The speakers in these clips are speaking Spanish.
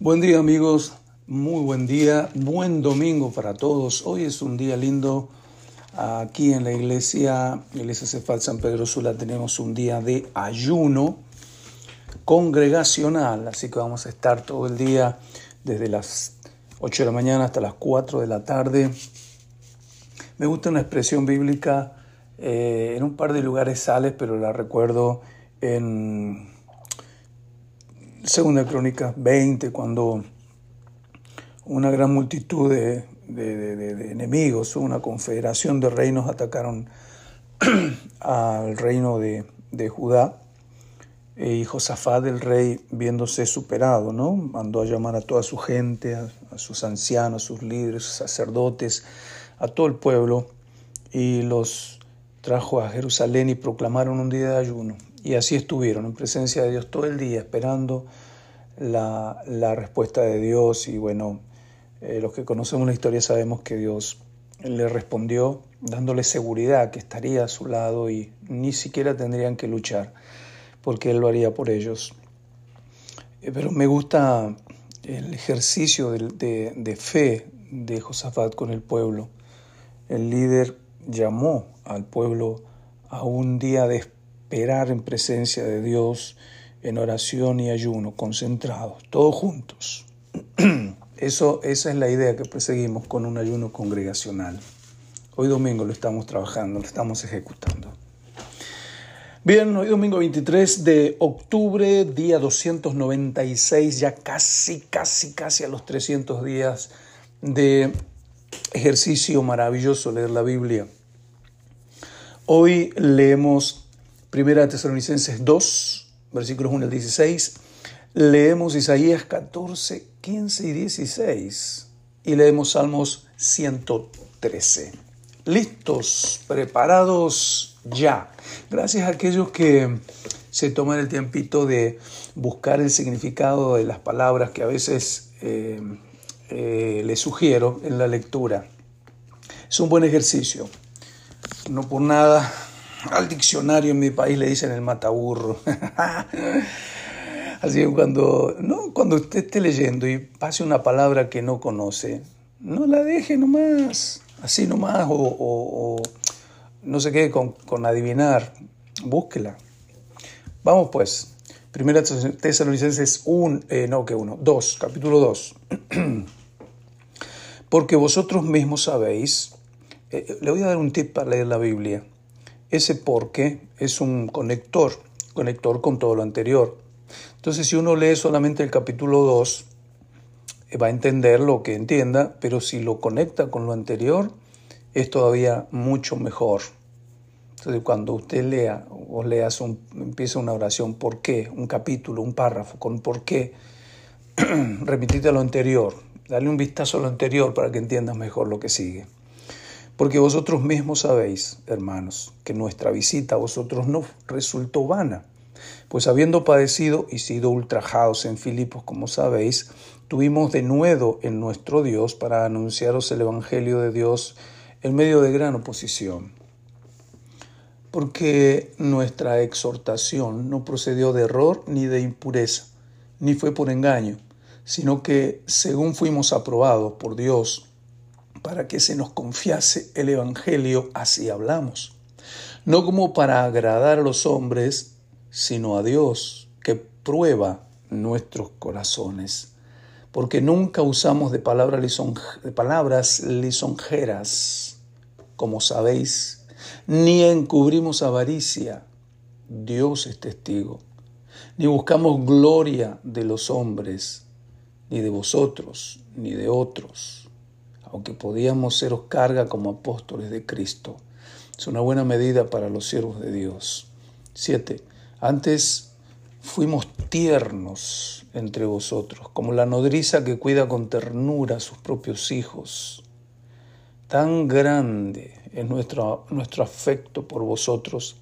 Buen día amigos, muy buen día, buen domingo para todos. Hoy es un día lindo. Aquí en la iglesia, Iglesia Cefal San Pedro Sula, tenemos un día de ayuno congregacional, así que vamos a estar todo el día desde las 8 de la mañana hasta las 4 de la tarde. Me gusta una expresión bíblica, eh, en un par de lugares sales, pero la recuerdo en Segunda Crónica 20, cuando una gran multitud de, enemigos, una confederación de reinos atacaron al reino de, Judá. Y Josafat, el rey, viéndose superado, ¿no? mandó a llamar a toda su gente, a, a sus ancianos, a sus líderes, sus sacerdotes, a todo el pueblo, y los trajo a Jerusalén y proclamaron un día de ayuno. Y así estuvieron en presencia de Dios todo el día, esperando la, respuesta de Dios. Y bueno, eh, los que conocemos la historia sabemos que Dios le respondió dándole seguridad que estaría a su lado y ni siquiera tendrían que luchar, porque Él lo haría por ellos. Eh, pero me gusta el ejercicio de, de fe de Josafat con el pueblo. El líder llamó al pueblo a un día de esperar en presencia de Dios, en oración y ayuno, concentrados, todos juntos. Eso, esa es la idea que perseguimos con un ayuno congregacional. Hoy domingo lo estamos trabajando, lo estamos ejecutando. Bien, hoy domingo 23 de octubre, día 296, ya casi, casi, casi a los 300 días de ejercicio maravilloso leer la Biblia. Hoy leemos Primera Tesalonicenses 2, versículos 1 al 16. Leemos Isaías 14, 15 y 16. Y leemos Salmos 113. Listos, preparados ya. Gracias a aquellos que se toman el tiempito de buscar el significado de las palabras que a veces eh, eh, les sugiero en la lectura. Es un buen ejercicio. No por nada al diccionario en mi país le dicen el mataburro. Así que cuando, ¿no? cuando usted esté leyendo y pase una palabra que no conoce, no la deje nomás, así nomás, o, no se quede con, con, adivinar, búsquela. Vamos pues, Primera Tesalonicenses 1, eh, no que 1, 2, capítulo 2. Porque vosotros mismos sabéis, eh, le voy a dar un tip para leer la Biblia. Ese porque es un conector, conector con todo lo anterior. Entonces, si uno lee solamente el capítulo 2, eh, va a entender lo que entienda, pero si lo conecta con lo anterior, es todavía mucho mejor. Entonces, cuando usted lea o leas un, empieza una oración, ¿por qué? Un capítulo, un párrafo con ¿por qué? Remitite a lo anterior, dale un vistazo a lo anterior para que entiendas mejor lo que sigue. Porque vosotros mismos sabéis, hermanos, que nuestra visita a vosotros no resultó vana, pues habiendo padecido y sido ultrajados en Filipos, como sabéis, tuvimos de nuevo en nuestro Dios para anunciaros el Evangelio de Dios en medio de gran oposición. Porque nuestra exhortación no procedió de error ni de impureza, ni fue por engaño, sino que según fuimos aprobados por Dios, para que se nos confiase el Evangelio, así hablamos. No como para agradar a los hombres, sino a Dios, que prueba nuestros corazones. Porque nunca usamos de, de palabras lisonjeras, como sabéis, ni encubrimos avaricia. Dios es testigo. Ni buscamos gloria de los hombres, ni de vosotros, ni de otros aunque podíamos seros carga como apóstoles de Cristo. Es una buena medida para los siervos de Dios. 7. Antes fuimos tiernos entre vosotros, como la nodriza que cuida con ternura a sus propios hijos. Tan grande es nuestro, nuestro afecto por vosotros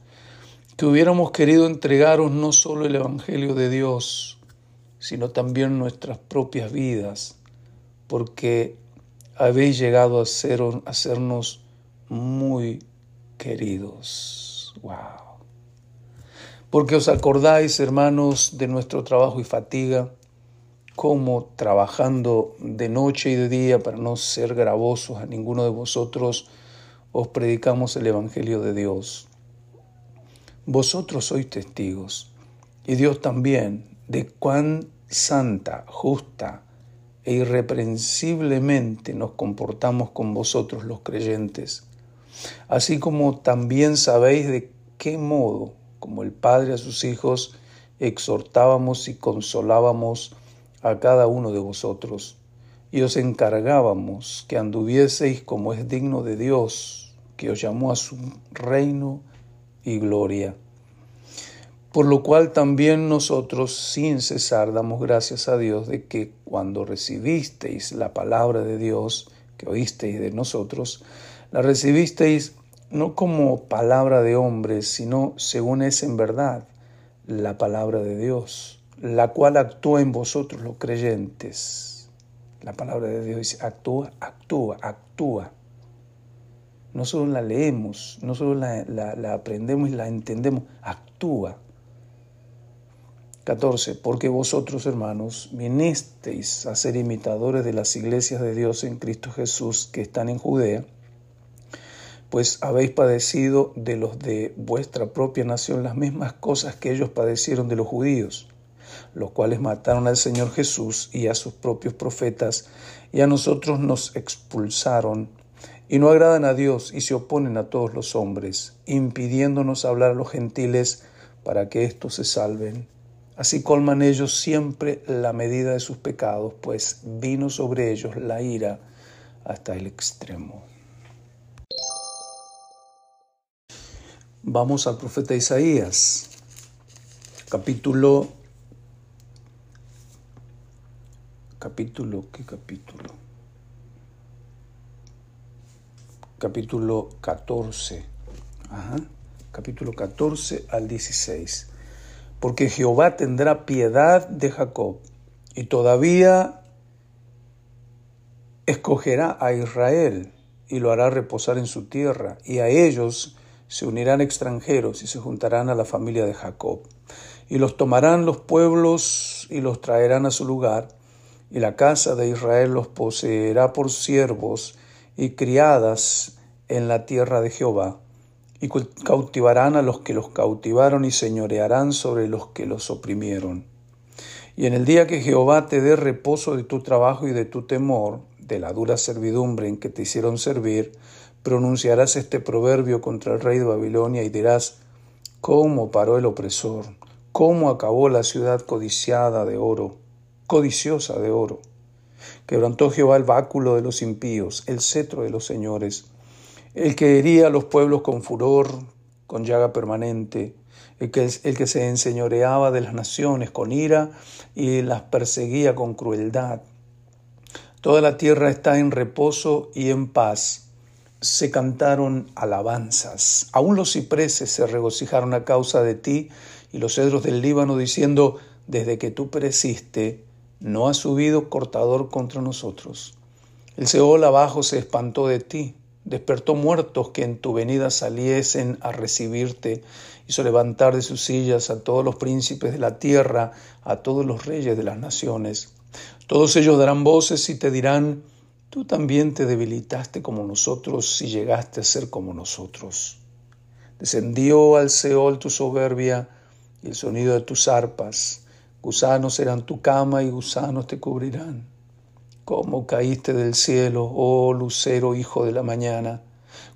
que hubiéramos querido entregaros no solo el Evangelio de Dios, sino también nuestras propias vidas, porque habéis llegado a, ser, sernos muy queridos. Wow. Porque os acordáis, hermanos, de nuestro trabajo y fatiga, cómo trabajando de noche y de día para no ser gravosos a ninguno de vosotros, os predicamos el Evangelio de Dios. Vosotros sois testigos, y Dios también, de cuán santa, justa e irreprensiblemente nos comportamos con vosotros los creyentes, así como también sabéis de qué modo, como el Padre a sus hijos, exhortábamos y consolábamos a cada uno de vosotros, y os encargábamos que anduvieseis como es digno de Dios, que os llamó a su reino y gloria. Por lo cual también nosotros sin cesar damos gracias a Dios de que cuando recibisteis la palabra de Dios, que oísteis de nosotros, la recibisteis no como palabra de hombres, sino según es en verdad la palabra de Dios, la cual actúa en vosotros los creyentes. La palabra de Dios dice, actúa, actúa, actúa. No solo la leemos, no solo la, aprendemos y la entendemos, actúa. 14. Porque vosotros, hermanos, vinisteis a ser imitadores de las iglesias de Dios en Cristo Jesús que están en Judea, pues habéis padecido de los de vuestra propia nación las mismas cosas que ellos padecieron de los judíos, los cuales mataron al Señor Jesús y a sus propios profetas, y a nosotros nos expulsaron, y no agradan a Dios y se oponen a todos los hombres, impidiéndonos hablar a los gentiles para que éstos se salven. Así colman ellos siempre la medida de sus pecados, pues vino sobre ellos la ira hasta el extremo. Vamos al profeta Isaías, capítulo, capítulo, ¿qué capítulo? Capítulo 14, Ajá. capítulo 14 al 16. Porque Jehová tendrá piedad de Jacob y todavía escogerá a Israel y lo hará reposar en su tierra y a ellos se unirán extranjeros y se juntarán a la familia de Jacob. Y los tomarán los pueblos y los traerán a su lugar, y la casa de Israel los poseerá por siervos y criadas en la tierra de Jehová, y cautivarán a los que los cautivaron y señorearán sobre los que los oprimieron. Y en el día que Jehová te dé reposo de tu trabajo y de tu temor, de la dura servidumbre en que te hicieron servir, pronunciarás este proverbio contra el rey de Babilonia y dirás, ¿cómo paró el opresor? ¿Cómo acabó la ciudad codiciada de oro, codiciosa de oro? Quebrantó Jehová el báculo de los impíos, el cetro de los señores, el que hería a los pueblos con furor, con llaga permanente, el que, el que se enseñoreaba de las naciones con ira y las perseguía con crueldad. Toda la tierra está en reposo y en paz se cantaron alabanzas. Aún los cipreses se regocijaron a causa de ti y los cedros del Líbano diciendo, desde que tú pereciste, no ha subido cortador contra nosotros. El Seol abajo se espantó de ti, despertó muertos que en tu venida saliesen a recibirte, hizo levantar de sus sillas a todos los príncipes de la tierra, a todos los reyes de las naciones. Todos ellos darán voces y te dirán, Tú también te debilitaste como nosotros y llegaste a ser como nosotros. Descendió al Seol tu soberbia y el sonido de tus arpas. Gusanos serán tu cama y gusanos te cubrirán. ¿Cómo caíste del cielo, oh lucero, hijo de la mañana?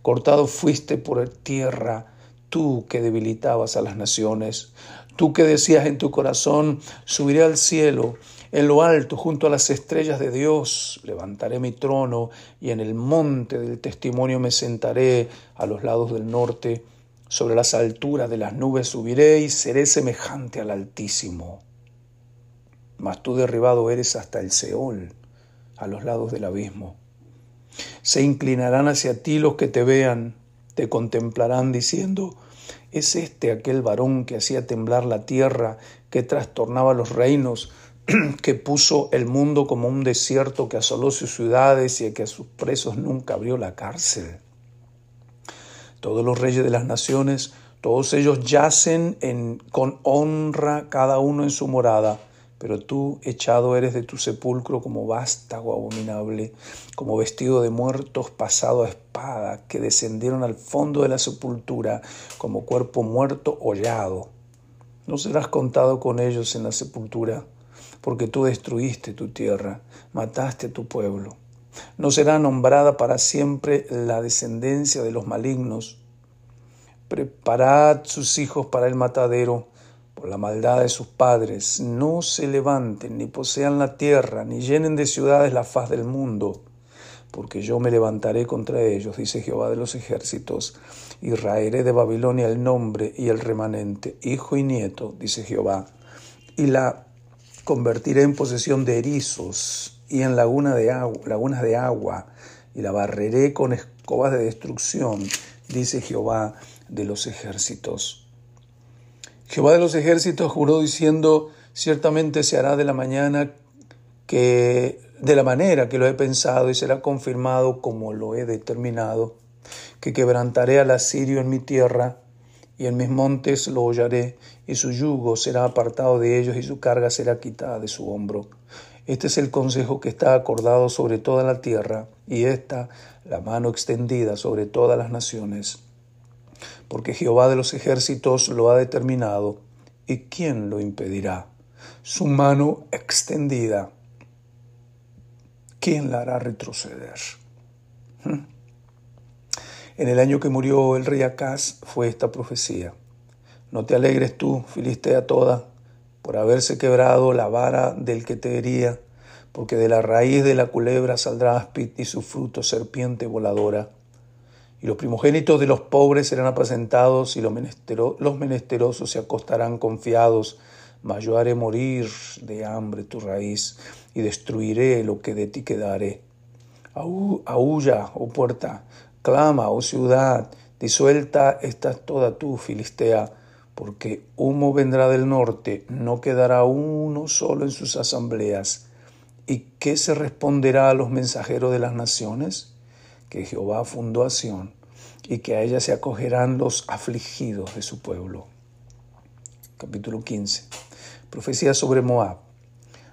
Cortado fuiste por tierra, tú que debilitabas a las naciones. Tú que decías en tu corazón, subiré al cielo en lo alto, junto a las estrellas de Dios, levantaré mi trono y en el monte del testimonio me sentaré a los lados del norte. Sobre las alturas de las nubes subiré y seré semejante al Altísimo. Mas tú derribado eres hasta el Seol, a los lados del abismo. Se inclinarán hacia ti los que te vean, te contemplarán diciendo, ¿es este aquel varón que hacía temblar la tierra, que trastornaba los reinos, que puso el mundo como un desierto, que asoló sus ciudades y que a sus presos nunca abrió la cárcel. Todos los reyes de las naciones, todos ellos yacen en, con honra cada uno en su morada, pero tú echado eres de tu sepulcro como vástago abominable, como vestido de muertos pasado a espada, que descendieron al fondo de la sepultura como cuerpo muerto hollado. No serás contado con ellos en la sepultura, porque tú destruiste tu tierra, mataste tu pueblo. No será nombrada para siempre la descendencia de los malignos. Preparad sus hijos para el matadero por la maldad de sus padres, no se levanten ni posean la tierra, ni llenen de ciudades la faz del mundo, porque yo me levantaré contra ellos, dice Jehová de los ejércitos, y raeré de Babilonia el nombre y el remanente, hijo y nieto, dice Jehová, y la convertiré en posesión de erizos y en laguna de agua, lagunas de agua, y la barreré con escobas de destrucción, dice Jehová de los ejércitos. Jehová de los ejércitos juró diciendo, ciertamente se hará de la mañana que de la manera que lo he pensado y será confirmado como lo he determinado, que quebrantaré al asirio en mi tierra y en mis montes lo hollaré y su yugo será apartado de ellos y su carga será quitada de su hombro. Este es el consejo que está acordado sobre toda la tierra y esta la mano extendida sobre todas las naciones porque Jehová de los ejércitos lo ha determinado, ¿y quién lo impedirá? Su mano extendida, ¿quién la hará retroceder? ¿Mm? En el año que murió el rey Acaz fue esta profecía. No te alegres tú, Filistea toda, por haberse quebrado la vara del que te hería, porque de la raíz de la culebra saldrá áspid y su fruto serpiente voladora y los primogénitos de los pobres serán apacentados y los, menesterosos se acostarán confiados. Mas yo haré morir de hambre tu raíz y destruiré lo que de ti quedare. Aúlla, oh puerta, clama, oh ciudad, disuelta estás toda tú, Filistea, porque humo vendrá del norte, no quedará uno solo en sus asambleas. ¿Y qué se responderá a los mensajeros de las naciones? Jehová fundó a Sión y que a ella se acogerán los afligidos de su pueblo. Capítulo 15. Profecía sobre Moab.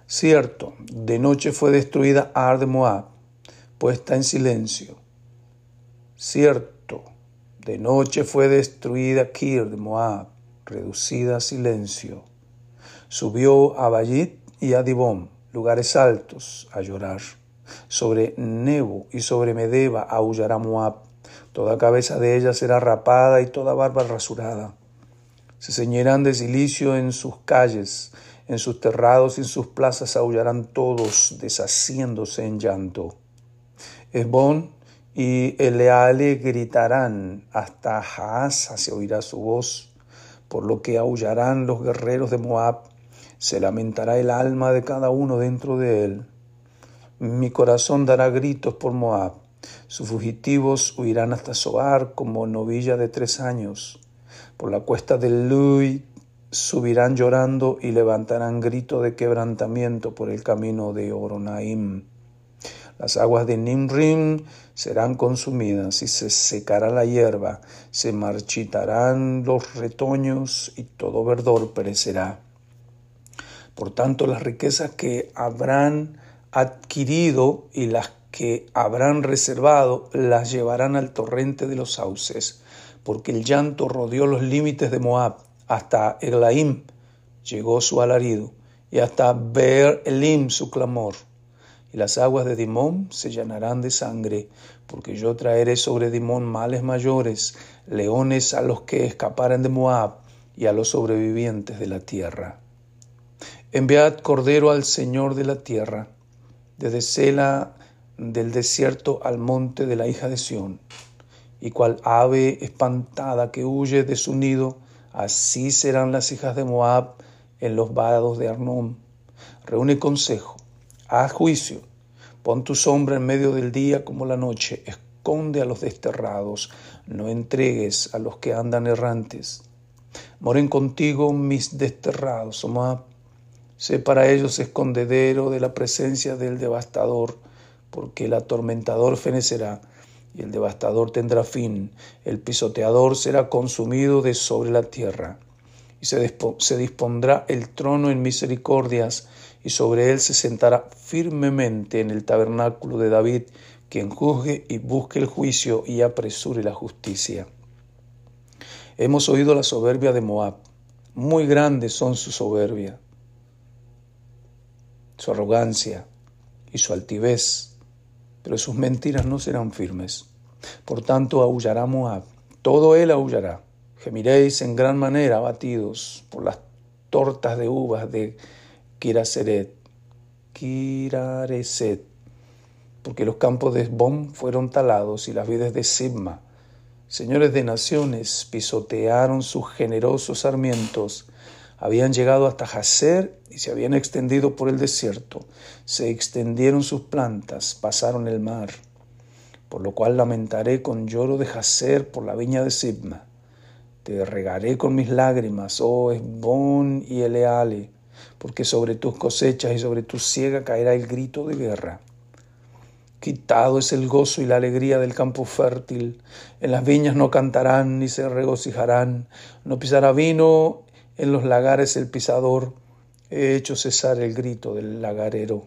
Cierto, de noche fue destruida Ar de Moab, puesta en silencio. Cierto, de noche fue destruida Kir de Moab, reducida a silencio. Subió a Bayit y a Dibón, lugares altos, a llorar. Sobre Nebo y sobre Medeba aullará Moab. Toda cabeza de ella será rapada y toda barba rasurada. Se ceñirán de silicio en sus calles, en sus terrados y en sus plazas aullarán todos, deshaciéndose en llanto. Esbón y Eleale gritarán, hasta Jaasa se oirá su voz, por lo que aullarán los guerreros de Moab, se lamentará el alma de cada uno dentro de él. Mi corazón dará gritos por Moab. Sus fugitivos huirán hasta Soar como novilla de tres años. Por la cuesta del Lui subirán llorando y levantarán grito de quebrantamiento por el camino de Oronaim. Las aguas de Nimrim serán consumidas y se secará la hierba, se marchitarán los retoños y todo verdor perecerá. Por tanto, las riquezas que habrán adquirido y las que habrán reservado las llevarán al torrente de los sauces, porque el llanto rodeó los límites de Moab, hasta Eglaim llegó su alarido, y hasta Beer Elim su clamor. Y las aguas de Dimón se llenarán de sangre, porque yo traeré sobre Dimón males mayores, leones a los que escaparen de Moab y a los sobrevivientes de la tierra. Enviad cordero al Señor de la tierra, desde Sela del desierto al monte de la hija de Sión. Y cual ave espantada que huye de su nido, así serán las hijas de Moab en los vados de Arnón. Reúne consejo, haz juicio, pon tu sombra en medio del día como la noche, esconde a los desterrados, no entregues a los que andan errantes. Moren contigo mis desterrados, Moab, Sé para ellos escondedero de la presencia del devastador, porque el atormentador fenecerá y el devastador tendrá fin, el pisoteador será consumido de sobre la tierra. y se, dispondrá el trono en misericordias, y sobre él se sentará firmemente en el tabernáculo de David, quien juzgue y busque el juicio y apresure la justicia. Hemos oído la soberbia de Moab. Muy grandes son su soberbia, su arrogancia y su altivez, pero sus mentiras no serán firmes. Por tanto, aullará Moab, todo él aullará. Gemiréis en gran manera abatidos por las tortas de uvas de Kiraseret, Kirareset, porque los campos de Esbón fueron talados y las vides de Sibma Señores de naciones pisotearon sus generosos sarmientos, habían llegado hasta Jacer y se habían extendido por el desierto, se extendieron sus plantas, pasaron el mar, por lo cual lamentaré con lloro de Jacer por la viña de Sibma. Te regaré con mis lágrimas, oh Esbón y Eleale, porque sobre tus cosechas y sobre tu siega caerá el grito de guerra. Quitado es el gozo y la alegría del campo fértil. En las viñas no cantarán ni se regocijarán. No pisará vino en los lagares el pisador. He hecho cesar el grito del lagarero.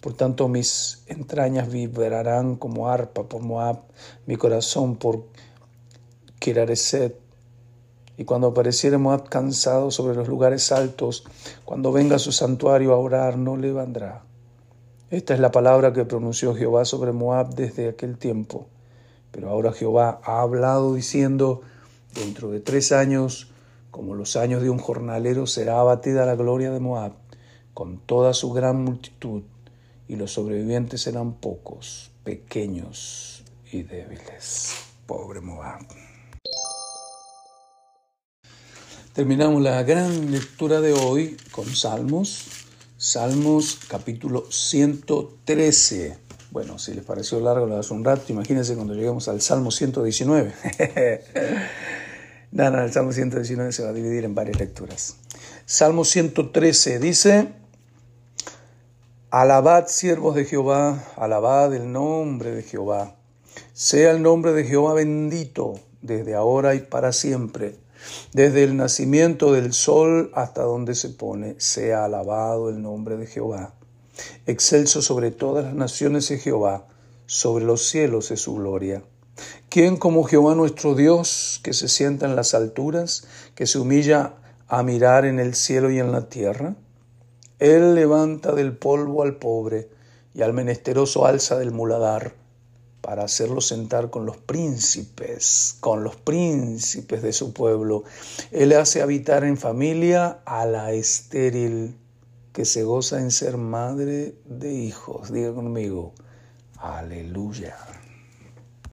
Por tanto mis entrañas vibrarán como arpa por Moab, mi corazón por Kirareset. Y cuando apareciere Moab cansado sobre los lugares altos, cuando venga a su santuario a orar, no le vendrá. Esta es la palabra que pronunció Jehová sobre Moab desde aquel tiempo. Pero ahora Jehová ha hablado diciendo, dentro de tres años, como los años de un jornalero, será abatida la gloria de Moab con toda su gran multitud, y los sobrevivientes serán pocos, pequeños y débiles. Pobre Moab. Terminamos la gran lectura de hoy con Salmos Salmos capítulo 113. Bueno, si les pareció largo, lo hace un rato. Imagínense cuando lleguemos al Salmo 119. no, el Salmo 119 se va a dividir en varias lecturas. Salmo 113 dice, Alabad siervos de Jehová, alabad el nombre de Jehová. Sea el nombre de Jehová bendito desde ahora y para siempre. Desde el nacimiento del sol hasta donde se pone, sea alabado el nombre de Jehová. Excelso sobre todas las naciones es Jehová, sobre los cielos es su gloria. ¿Quién como Jehová nuestro Dios, que se sienta en las alturas, que se humilla a mirar en el cielo y en la tierra? Él levanta del polvo al pobre y al menesteroso alza del muladar para hacerlo sentar con los príncipes, con los príncipes de su pueblo. Él hace habitar en familia a la estéril que se goza en ser madre de hijos. Diga conmigo, aleluya.